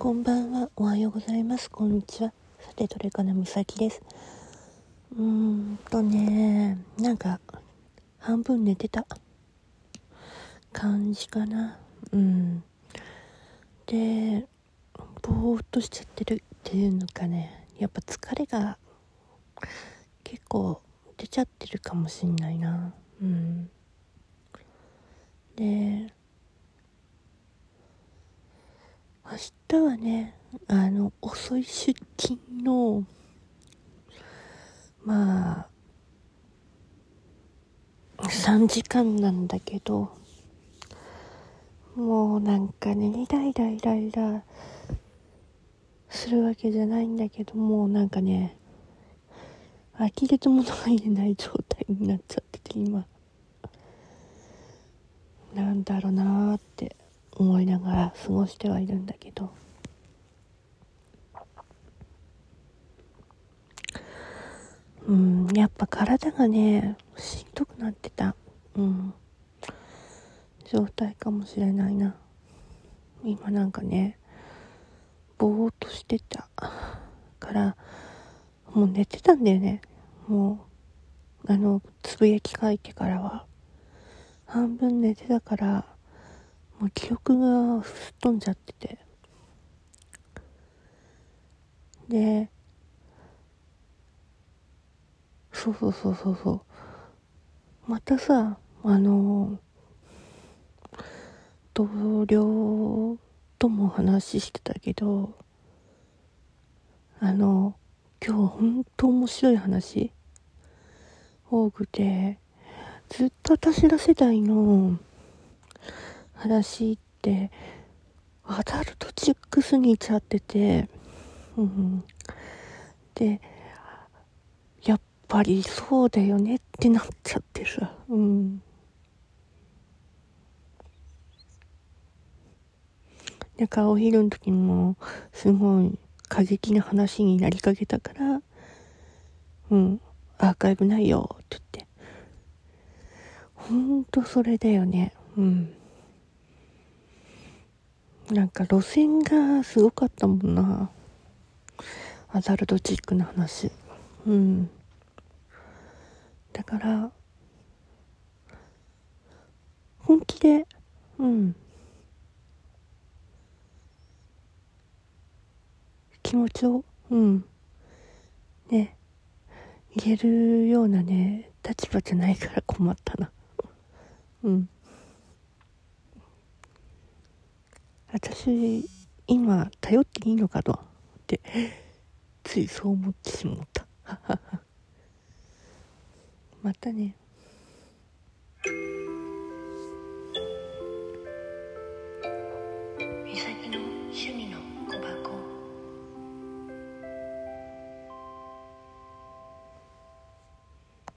こんばんは。おはようございます。こんにちは。さて、どれかなみさきです。うーんとね、なんか、半分寝てた感じかな。うん。で、ぼーっとしちゃってるっていうのかね、やっぱ疲れが結構出ちゃってるかもしんないな。うん。で、明日はね、あの、遅い出勤の、まあ、3時間なんだけど、もうなんかね、イライライライラするわけじゃないんだけど、もうなんかね、呆れと物が言えない状態になっちゃってて、今。なんだろうなーって思いながら過ごしてはいるんだけど。うんやっぱ体がねしんどくなってた。うん。状態かもしれないな。今なんかねぼーっとしてた。からもう寝てたんだよね。もうあのつぶやき書いてからは。半分寝てたからもう記憶が吹っ飛んじゃってて。でそうそうそうそうそう。またさあの同僚とも話してたけどあの今日ほんと面白い話多くてずっと私ら世代の話ってアダルトチックすぎちゃってて、うん、でやっぱりそうだよねってなっちゃってさ、うん、だかお昼の時もすごい過激な話になりかけたからうん。アーカイブないよって言って。ほんとそれだよね。うん。なんか路線がすごかったもんな。アダルトチックな話。うん。だから本気でうん。気持ちをうん。ね。言えるようなね立場じゃないから困ったな。うん。私今頼っていいのかとってついそう思ってしまった。またね。